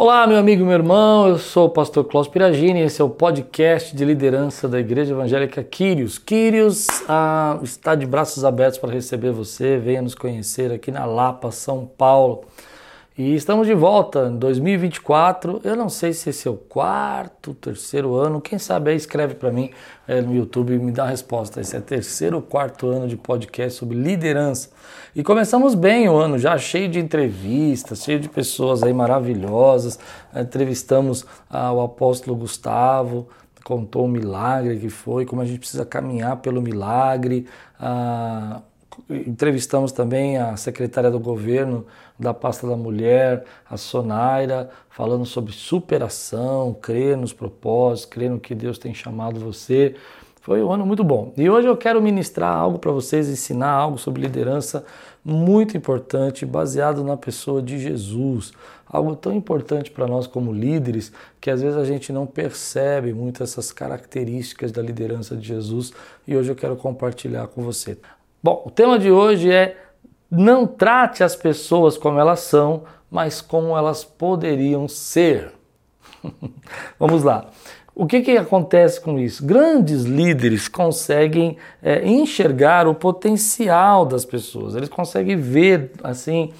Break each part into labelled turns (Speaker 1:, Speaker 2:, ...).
Speaker 1: Olá, meu amigo meu irmão, eu sou o pastor Klaus Piragini, esse é o podcast de liderança da Igreja Evangélica Quírios. Quírios ah, está de braços abertos para receber você, venha nos conhecer aqui na Lapa, São Paulo. E estamos de volta em 2024. Eu não sei se esse é o quarto, terceiro ano. Quem sabe aí escreve para mim é, no YouTube e me dá a resposta. Esse é terceiro ou quarto ano de podcast sobre liderança. E começamos bem o ano, já cheio de entrevistas, cheio de pessoas aí maravilhosas. Entrevistamos ah, o apóstolo Gustavo, contou o milagre que foi, como a gente precisa caminhar pelo milagre. Ah, entrevistamos também a secretária do governo da pasta da mulher, a Sonaira, falando sobre superação, crer nos propósitos, crer no que Deus tem chamado você. Foi um ano muito bom. E hoje eu quero ministrar algo para vocês, ensinar algo sobre liderança muito importante, baseado na pessoa de Jesus. Algo tão importante para nós como líderes que às vezes a gente não percebe muito essas características da liderança de Jesus e hoje eu quero compartilhar com você. Bom, o tema de hoje é não trate as pessoas como elas são, mas como elas poderiam ser. Vamos lá. O que, que acontece com isso? Grandes líderes conseguem é, enxergar o potencial das pessoas, eles conseguem ver assim.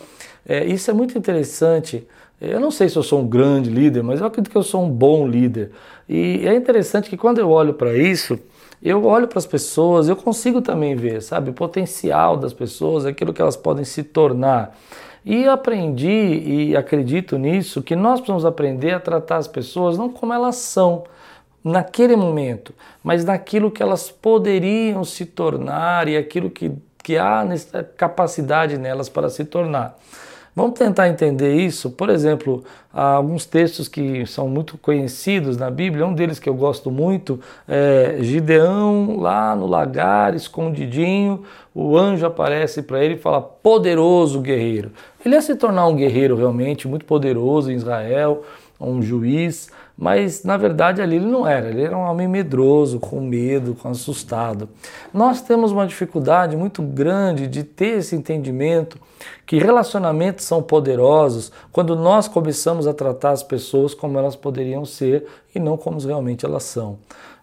Speaker 1: É, isso é muito interessante. Eu não sei se eu sou um grande líder, mas eu acredito que eu sou um bom líder. E é interessante que quando eu olho para isso, eu olho para as pessoas, eu consigo também ver, sabe, o potencial das pessoas, aquilo que elas podem se tornar. E aprendi e acredito nisso que nós precisamos aprender a tratar as pessoas não como elas são naquele momento, mas naquilo que elas poderiam se tornar e aquilo que, que há capacidade nelas para se tornar. Vamos tentar entender isso. Por exemplo, há alguns textos que são muito conhecidos na Bíblia. Um deles que eu gosto muito é Gideão, lá no lagar, escondidinho. O anjo aparece para ele e fala: Poderoso guerreiro. Ele ia se tornar um guerreiro realmente muito poderoso em Israel, um juiz. Mas na verdade ali ele não era, ele era um homem medroso, com medo, com assustado. Nós temos uma dificuldade muito grande de ter esse entendimento que relacionamentos são poderosos quando nós começamos a tratar as pessoas como elas poderiam ser e não como realmente elas são.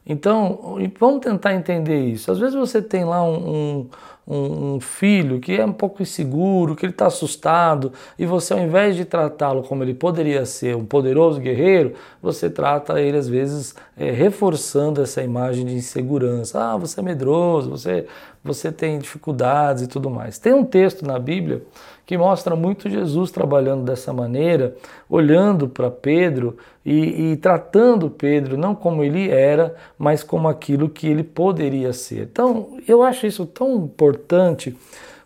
Speaker 1: Então, vamos tentar entender isso. Às vezes você tem lá um, um, um filho que é um pouco inseguro, que ele está assustado, e você, ao invés de tratá-lo como ele poderia ser, um poderoso guerreiro, você trata ele, às vezes, é, reforçando essa imagem de insegurança. Ah, você é medroso, você, você tem dificuldades e tudo mais. Tem um texto na Bíblia que mostra muito Jesus trabalhando dessa maneira, olhando para Pedro e, e, tratando Pedro não como ele era, mas como aquilo que ele poderia ser. Então, eu acho isso tão importante,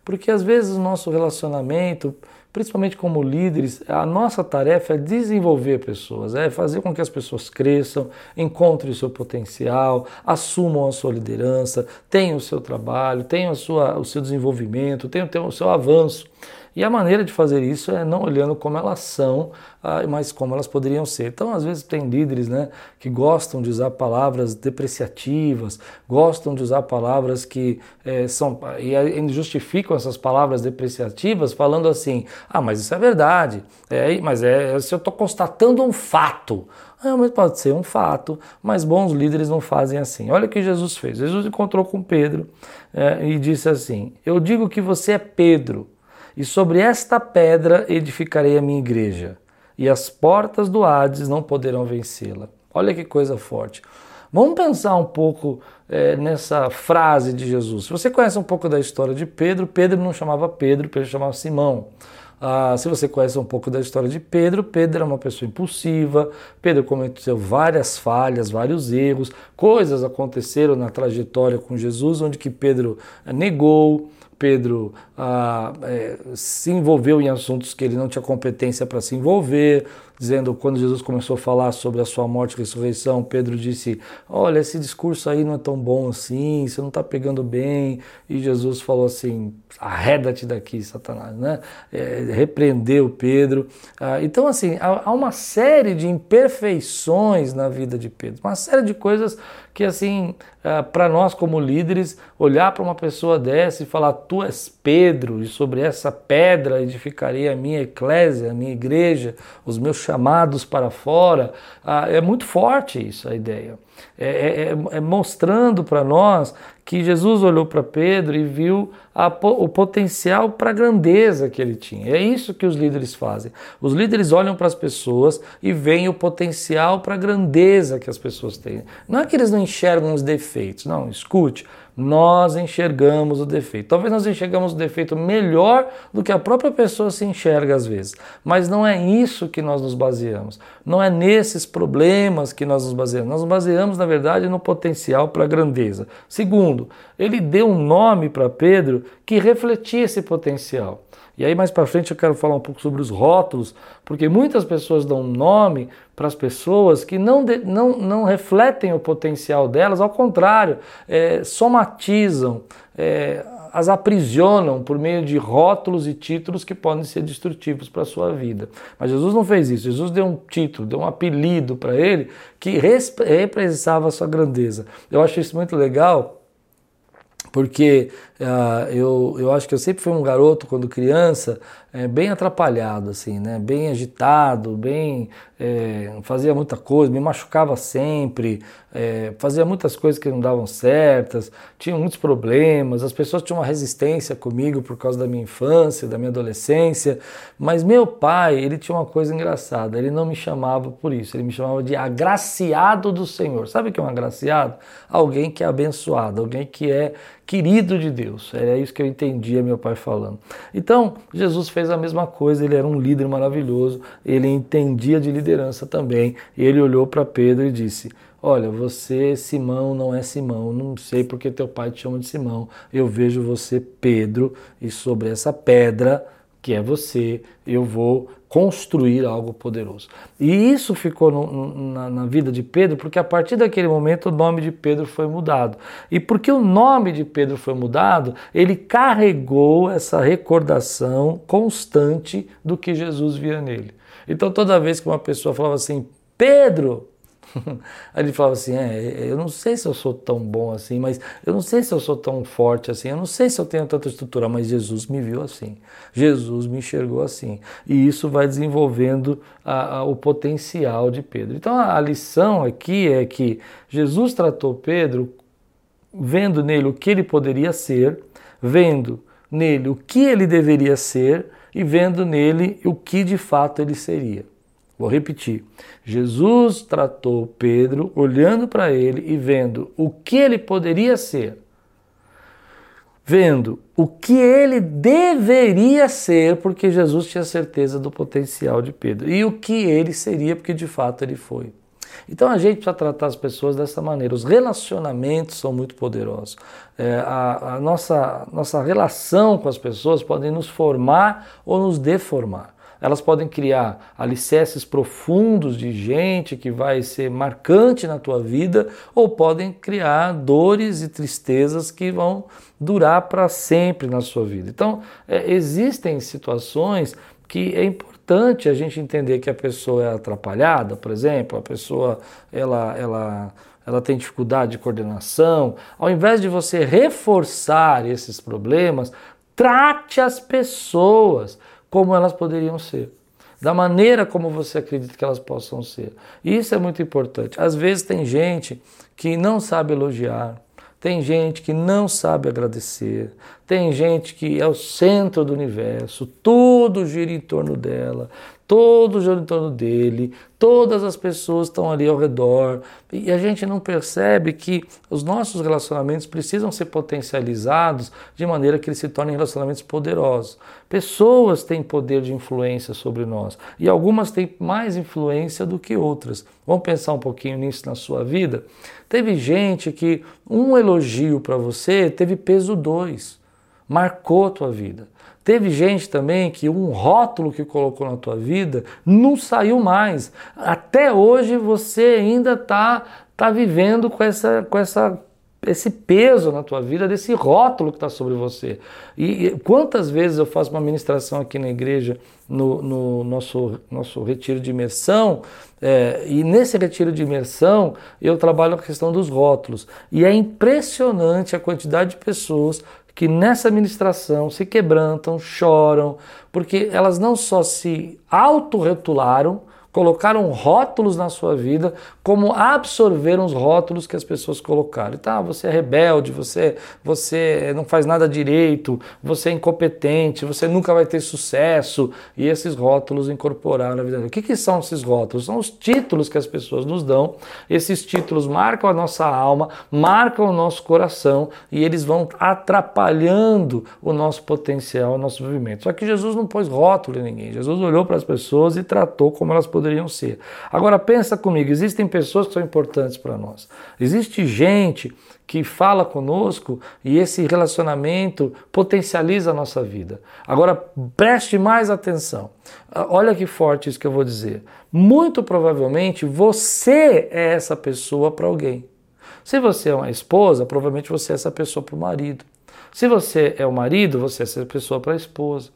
Speaker 1: porque às vezes o nosso relacionamento, principalmente como líderes, a nossa tarefa é desenvolver pessoas, é fazer com que as pessoas cresçam, encontrem o seu potencial, assumam a sua liderança, tenham o seu trabalho, tenham a sua, o seu desenvolvimento, tenham, tenham o seu avanço. E a maneira de fazer isso é não olhando como elas são, ah, mas como elas poderiam ser. Então, às vezes, tem líderes né, que gostam de usar palavras depreciativas, gostam de usar palavras que é, são. e justificam essas palavras depreciativas falando assim: ah, mas isso é verdade, é, mas é se eu estou constatando um fato. Ah, mas pode ser um fato, mas bons líderes não fazem assim. Olha o que Jesus fez. Jesus encontrou com Pedro é, e disse assim: Eu digo que você é Pedro e sobre esta pedra edificarei a minha igreja, e as portas do Hades não poderão vencê-la. Olha que coisa forte. Vamos pensar um pouco é, nessa frase de Jesus. Se você conhece um pouco da história de Pedro, Pedro não chamava Pedro, Pedro chamava Simão. Ah, se você conhece um pouco da história de Pedro, Pedro era uma pessoa impulsiva, Pedro cometeu várias falhas, vários erros, coisas aconteceram na trajetória com Jesus, onde que Pedro negou, Pedro ah, é, se envolveu em assuntos que ele não tinha competência para se envolver, dizendo quando Jesus começou a falar sobre a sua morte e ressurreição, Pedro disse: Olha, esse discurso aí não é tão bom assim, você não está pegando bem. E Jesus falou assim: Arreda-te daqui, Satanás, né? É, repreendeu Pedro. Ah, então, assim, há, há uma série de imperfeições na vida de Pedro, uma série de coisas que, assim, ah, para nós como líderes, olhar para uma pessoa dessa e falar: Tu és Pedro, e sobre essa pedra edificarei a minha eclésia, a minha igreja, os meus chamados para fora. Ah, é muito forte isso, a ideia. É, é, é, é mostrando para nós que Jesus olhou para Pedro e viu a, o potencial para a grandeza que ele tinha. É isso que os líderes fazem. Os líderes olham para as pessoas e veem o potencial para a grandeza que as pessoas têm. Não é que eles não enxergam os defeitos, não, escute nós enxergamos o defeito. Talvez nós enxergamos o defeito melhor do que a própria pessoa se enxerga às vezes, mas não é isso que nós nos baseamos. Não é nesses problemas que nós nos baseamos. Nós nos baseamos, na verdade, no potencial para a grandeza. Segundo, ele deu um nome para Pedro que refletia esse potencial. E aí mais para frente eu quero falar um pouco sobre os rótulos, porque muitas pessoas dão nome para as pessoas que não, de, não, não refletem o potencial delas, ao contrário, é, somatizam, é, as aprisionam por meio de rótulos e títulos que podem ser destrutivos para a sua vida. Mas Jesus não fez isso. Jesus deu um título, deu um apelido para ele que representava a sua grandeza. Eu acho isso muito legal porque eu, eu acho que eu sempre fui um garoto, quando criança, é, bem atrapalhado, assim, né? bem agitado, bem é, fazia muita coisa, me machucava sempre, é, fazia muitas coisas que não davam certas, tinha muitos problemas, as pessoas tinham uma resistência comigo por causa da minha infância, da minha adolescência, mas meu pai, ele tinha uma coisa engraçada, ele não me chamava por isso, ele me chamava de agraciado do Senhor. Sabe o que é um agraciado? Alguém que é abençoado, alguém que é querido de Deus. Era isso que eu entendia meu pai falando. Então, Jesus fez a mesma coisa, ele era um líder maravilhoso, ele entendia de liderança também. Ele olhou para Pedro e disse: Olha, você, Simão, não é Simão, não sei porque teu pai te chama de Simão. Eu vejo você, Pedro, e sobre essa pedra que é você, eu vou construir algo poderoso. E isso ficou no, na, na, vida de Pedro, porque a partir daquele momento o nome de Pedro foi mudado. E porque o nome de Pedro foi mudado, ele carregou essa recordação constante do que Jesus via nele. Então toda vez que uma pessoa falava assim, Pedro, Aí ele falava assim: é, eu não sei se eu sou tão bom assim, mas eu não sei se eu sou tão forte assim, eu não sei se eu tenho tanta estrutura, mas Jesus me viu assim, Jesus me enxergou assim. E isso vai desenvolvendo a, a, o potencial de Pedro. Então a, a lição aqui é que Jesus tratou Pedro vendo nele o que ele poderia ser, vendo nele o que ele deveria ser e vendo nele o que de fato ele seria. Vou repetir. Jesus tratou Pedro olhando para ele e vendo o que ele poderia ser, vendo o que ele deveria ser, porque Jesus tinha certeza do potencial de Pedro, e o que ele seria, porque de fato ele foi. Então a gente precisa tratar as pessoas dessa maneira. Os relacionamentos são muito poderosos. É, a, a nossa, nossa relação com as pessoas podem nos formar ou nos deformar elas podem criar alicerces profundos de gente que vai ser marcante na tua vida, ou podem criar dores e tristezas que vão durar para sempre na sua vida. Então, é, existem situações que é importante a gente entender que a pessoa é atrapalhada, por exemplo, a pessoa ela, ela, ela tem dificuldade de coordenação. Ao invés de você reforçar esses problemas, trate as pessoas como elas poderiam ser, da maneira como você acredita que elas possam ser. Isso é muito importante. Às vezes tem gente que não sabe elogiar, tem gente que não sabe agradecer, tem gente que é o centro do universo, tudo gira em torno dela, todo gira em torno dele, todas as pessoas estão ali ao redor e a gente não percebe que os nossos relacionamentos precisam ser potencializados de maneira que eles se tornem relacionamentos poderosos. Pessoas têm poder de influência sobre nós e algumas têm mais influência do que outras. Vamos pensar um pouquinho nisso na sua vida? Teve gente que um elogio para você teve peso dois, marcou a tua vida. Teve gente também que um rótulo que colocou na tua vida não saiu mais. Até hoje você ainda está tá vivendo com essa, com essa esse peso na tua vida, desse rótulo que está sobre você. E, e, quantas vezes eu faço uma ministração aqui na igreja, no, no nosso, nosso retiro de imersão, é, e nesse retiro de imersão eu trabalho a questão dos rótulos. E é impressionante a quantidade de pessoas que nessa ministração se quebrantam, choram, porque elas não só se autorretularam, colocaram rótulos na sua vida, como absorveram os rótulos que as pessoas colocaram. Tá, você é rebelde, você, você não faz nada direito, você é incompetente, você nunca vai ter sucesso. E esses rótulos incorporaram na vida. O que, que são esses rótulos? São os títulos que as pessoas nos dão. Esses títulos marcam a nossa alma, marcam o nosso coração e eles vão atrapalhando o nosso potencial, o nosso movimento. Só que Jesus não pôs rótulo em ninguém. Jesus olhou para as pessoas e tratou como elas poderiam ser. Agora pensa comigo, existem pessoas que são importantes para nós. Existe gente que fala conosco e esse relacionamento potencializa a nossa vida. Agora preste mais atenção. Ah, olha que forte isso que eu vou dizer. Muito provavelmente você é essa pessoa para alguém. Se você é uma esposa, provavelmente você é essa pessoa para o marido. Se você é o marido, você é essa pessoa para a esposa.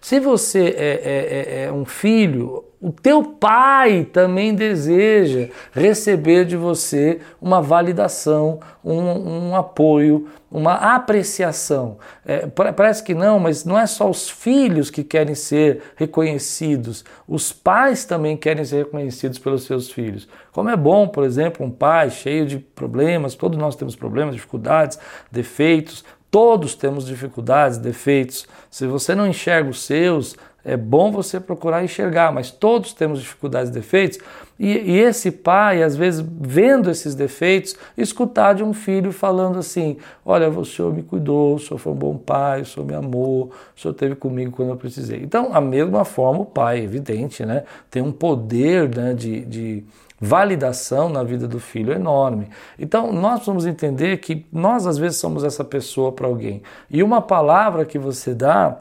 Speaker 1: Se você é, é, é, é, um filho, o teu pai também deseja receber de você uma validação, um, um apoio, uma apreciação. É, parece que não, mas não é só os filhos que querem ser reconhecidos, os pais também querem ser reconhecidos pelos seus filhos. Como é bom, por exemplo, um pai cheio de problemas, todos nós temos problemas, dificuldades, defeitos, Todos temos dificuldades, defeitos. Se você não enxerga os seus, é bom você procurar enxergar, mas todos temos dificuldades e defeitos. E, e, esse pai, às vezes, vendo esses defeitos, escutar de um filho falando assim: Olha, o senhor me cuidou, o senhor foi um bom pai, o senhor me amou, o senhor esteve comigo quando eu precisei. Então, a mesma forma, o pai, evidente, né, tem um poder né, de, de validação na vida do filho enorme. Então, nós precisamos entender que nós, às vezes, somos essa pessoa para alguém. E uma palavra que você dá,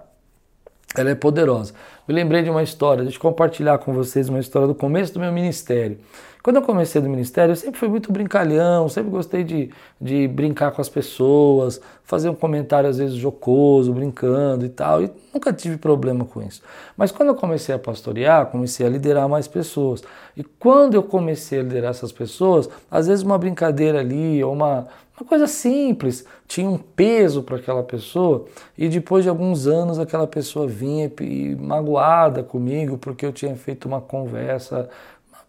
Speaker 1: ela é poderosa. Me lembrei de uma história, deixa eu compartilhar com vocês uma história do começo do meu ministério. Quando eu comecei no ministério, eu sempre fui muito brincalhão, sempre gostei de, de brincar com as pessoas, fazer um comentário às vezes jocoso, brincando e tal, e nunca tive problema com isso. Mas quando eu comecei a pastorear, comecei a liderar mais pessoas. E quando eu comecei a liderar essas pessoas, às vezes uma brincadeira ali, ou uma, uma coisa simples, tinha um peso para aquela pessoa, e depois de alguns anos aquela pessoa vinha e, magoada comigo porque eu tinha feito uma conversa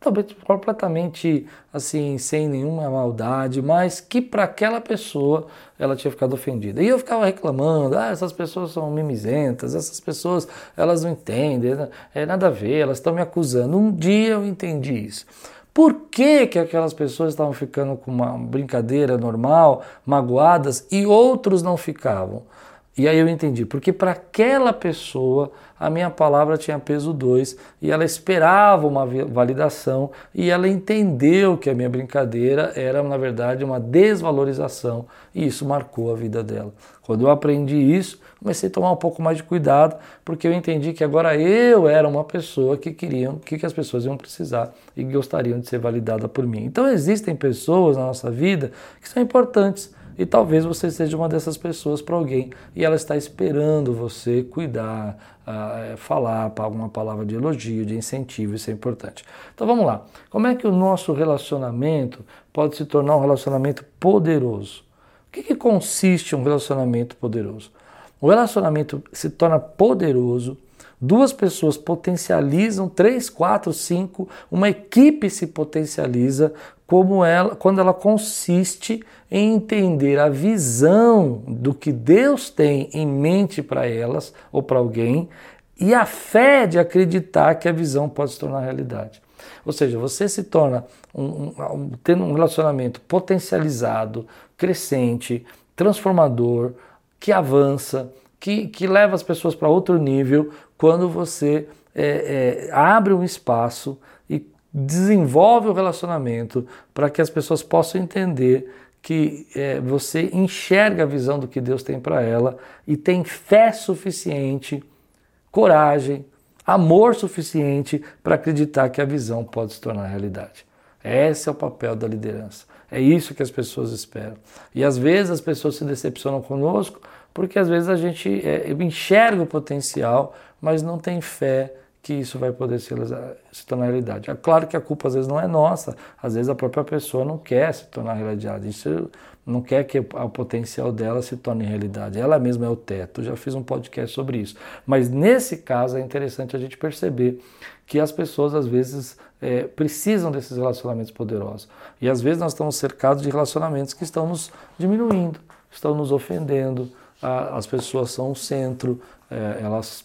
Speaker 1: talvez completamente assim, sem nenhuma maldade, mas que para aquela pessoa ela tinha ficado ofendida. E eu ficava reclamando, ah, essas pessoas são mimizentas, essas pessoas elas não entendem, é nada a ver, elas estão me acusando. Um dia eu entendi isso. Por que, que aquelas pessoas estavam ficando com uma brincadeira normal, magoadas, e outros não ficavam? E aí eu entendi, porque para aquela pessoa a minha palavra tinha peso 2 e ela esperava uma validação e ela entendeu que a minha brincadeira era, na verdade, uma desvalorização e isso marcou a vida dela. Quando eu aprendi isso, comecei a tomar um pouco mais de cuidado, porque eu entendi que agora eu era uma pessoa que queriam, que as pessoas iam precisar e gostariam de ser validada por mim. Então existem pessoas na nossa vida que são importantes e talvez você seja uma dessas pessoas para alguém e ela está esperando você cuidar, uh, falar alguma palavra de elogio, de incentivo, isso é importante. Então vamos lá. Como é que o nosso relacionamento pode se tornar um relacionamento poderoso? O que, que consiste um relacionamento poderoso? O relacionamento se torna poderoso Duas pessoas potencializam, três, quatro, cinco, uma equipe se potencializa como ela, quando ela consiste em entender a visão do que Deus tem em mente para elas ou para alguém e a fé de acreditar que a visão pode se tornar realidade. Ou seja, você se torna um, um, tendo um relacionamento potencializado, crescente, transformador, que avança, que, que leva as pessoas para outro nível quando você é, é, abre um espaço desenvolve o relacionamento para que as pessoas possam entender que é, você enxerga a visão do que Deus tem para ela e tem fé suficiente, coragem, amor suficiente para acreditar que a visão pode se tornar realidade. Esse é o papel da liderança. É isso que as pessoas esperam. E às vezes as pessoas se decepcionam conosco porque às vezes a gente é, enxerga o potencial, mas não tem fé que isso vai poder se, se, tornar realidade. É claro que a culpa às vezes não é nossa, às vezes a própria pessoa não quer se tornar realidade, isso não quer que o potencial dela se torne realidade, ela mesma é o teto. Já fiz um podcast sobre isso. Mas nesse caso é interessante a gente perceber que as pessoas às vezes é, precisam desses relacionamentos poderosos. E às vezes nós estamos cercados de relacionamentos que estão nos diminuindo, estão nos ofendendo, as pessoas são o centro, é, elas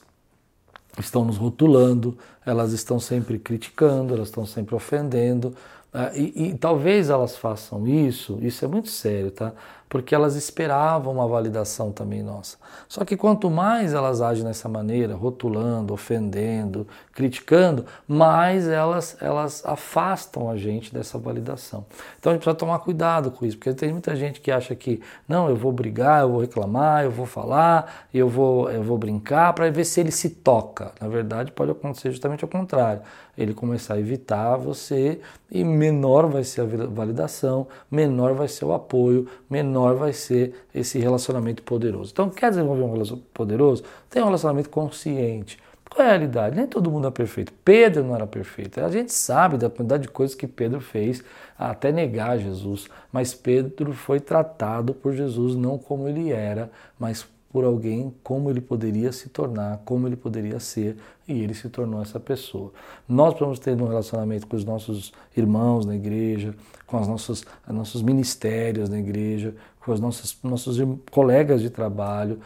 Speaker 1: estão nos rotulando, elas estão sempre criticando, elas estão sempre ofendendo. Ah, e, e, talvez elas façam isso, isso é muito sério, tá? Porque elas esperavam uma validação também nossa. Só que quanto mais elas agem dessa maneira, rotulando, ofendendo, criticando, mais elas, elas afastam a gente dessa validação. Então a gente precisa tomar cuidado com isso, porque tem muita gente que acha que não, eu vou brigar, eu vou reclamar, eu vou falar, eu vou, eu vou brincar para ver se ele se toca. Na verdade, pode acontecer justamente ao contrário. Ele começar a evitar você e menor vai ser a validação, menor vai ser o apoio, menor menor vai ser esse relacionamento poderoso. Então, quer desenvolver um relacionamento poderoso? Tem um relacionamento consciente. Qual é a realidade? Nem todo mundo é perfeito. Pedro não era perfeito. A gente sabe da quantidade de coisas que Pedro fez até negar Jesus. Mas Pedro foi tratado por Jesus não como ele era, mas por alguém como ele poderia se tornar, como ele poderia ser, e ele se tornou essa pessoa. Nós precisamos ter um relacionamento com os nossos irmãos na igreja, com os nossos, os nossos ministérios na igreja, com os nossos, nossos colegas de trabalho,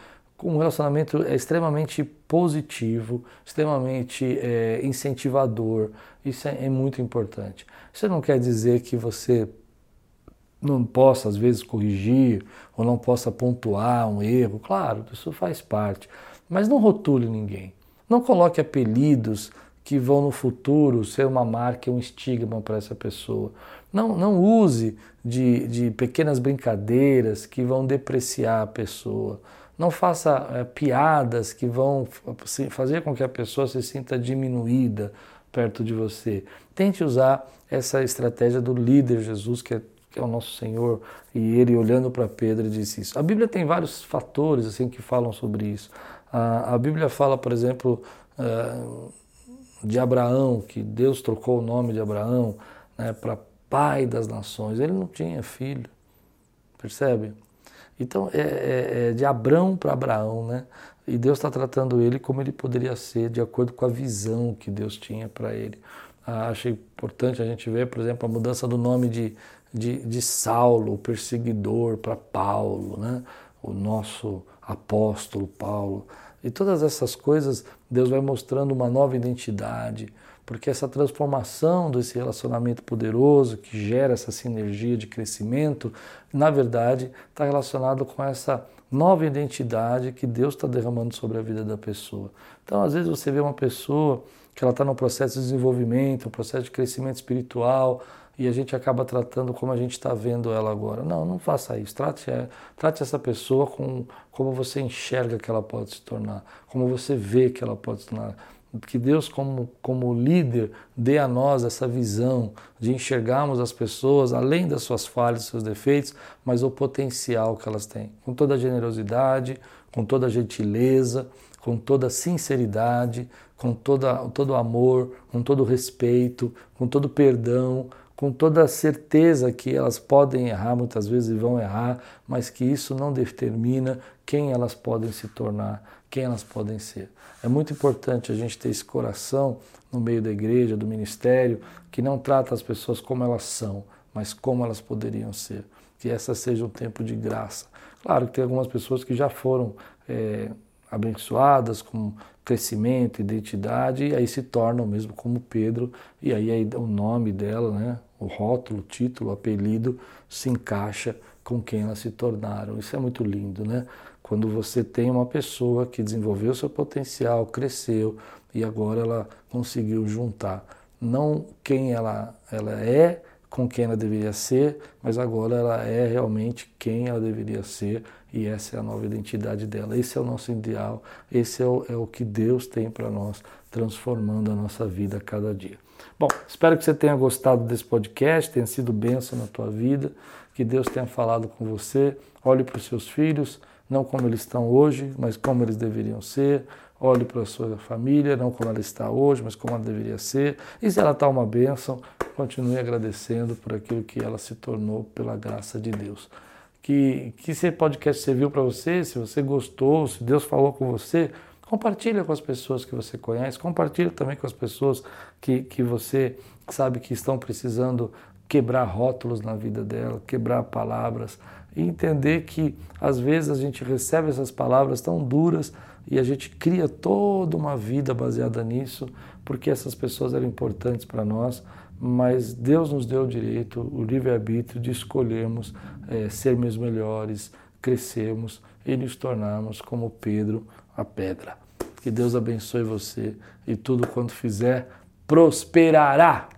Speaker 1: um relacionamento extremamente positivo, extremamente é, incentivador. Isso é, é muito importante. Isso não quer dizer que você não possa, às vezes, corrigir ou não possa pontuar um erro. Claro, isso faz parte. Mas não rotule ninguém. Não coloque apelidos que vão no futuro ser uma marca, um estigma para essa pessoa. Não, não use de, de pequenas brincadeiras que vão depreciar a pessoa. Não faça é, piadas que vão fazer com que a pessoa se sinta diminuída perto de você. Tente usar essa estratégia do líder Jesus, que é, que é o nosso Senhor, e ele olhando para Pedro disse isso. A Bíblia tem vários fatores assim que falam sobre isso. A, a Bíblia fala, por exemplo, uh, de Abraão, que Deus trocou o nome de Abraão né, para pai das nações. Ele não tinha filho, percebe? Então é, é, é de Abrão para Abraão, né? E Deus está tratando ele como ele poderia ser, de acordo com a visão que Deus tinha para ele. Ah, achei importante a gente ver, por exemplo, a mudança do nome de, de, de Saulo, o perseguidor, para Paulo, né? o nosso apóstolo Paulo. E todas essas coisas, Deus vai mostrando uma nova identidade, porque essa transformação desse relacionamento poderoso que gera essa sinergia de crescimento, na verdade, está relacionado com essa nova identidade que Deus está derramando sobre a vida da pessoa. Então, às vezes você vê uma pessoa que ela está no processo de desenvolvimento, um processo de crescimento espiritual, e a gente acaba tratando como a gente está vendo ela agora. Não, não faça isso. Trate, é, trate essa pessoa com, como você enxerga que ela pode se tornar, como você vê que ela pode se tornar que Deus, como, como líder, dê a nós essa visão de enxergarmos as pessoas além das suas falhas, seus defeitos, mas o potencial que elas têm, com toda a generosidade, com toda a gentileza, com toda a sinceridade, com toda, todo o amor, com todo o respeito, com todo o perdão, com toda a certeza que elas podem errar, muitas vezes vão errar, mas que isso não determina quem elas podem se tornar, quem elas podem ser. É muito importante a gente ter esse coração no meio da igreja, do ministério, que não trata as pessoas como elas são, mas como elas poderiam ser. Que essa seja um tempo de graça. Claro que tem algumas pessoas que já foram é, abençoadas com crescimento, identidade, e aí se tornam mesmo como Pedro, e aí, o nome dela, né, o rótulo, o título, o apelido se encaixa com quem elas se tornaram. Isso é muito lindo, né? Quando você tem uma pessoa que desenvolveu seu potencial, cresceu e agora ela conseguiu juntar não quem ela, ela é com quem ela deveria ser, mas agora ela é realmente quem ela deveria ser e essa é a nova identidade dela. Esse é o nosso ideal, esse é o, é o que Deus tem para nós, transformando a nossa vida a cada dia. Bom, espero que você tenha gostado desse podcast, tenha sido bênção na tua vida, que Deus tenha falado com você. Olhe para os seus filhos, não como eles estão hoje, mas como eles deveriam ser. Olhe para a sua família, não como ela está hoje, mas como ela deveria ser. E se ela está uma bênção, continue agradecendo por aquilo que ela se tornou pela graça de Deus. Que, que esse podcast serviu para você, se você gostou, se Deus falou com você, compartilha com as pessoas que você conhece, compartilha também com as pessoas que, que você sabe que estão precisando quebrar rótulos na vida dela, quebrar palavras e entender que às vezes a gente recebe essas palavras tão duras e a gente cria toda uma vida baseada nisso, porque essas pessoas eram importantes para nós, mas Deus nos deu o direito, o livre-arbítrio de escolhermos é, sermos melhores, crescermos e nos tornarmos como Pedro, a pedra. Que Deus abençoe você e tudo quanto fizer prosperará.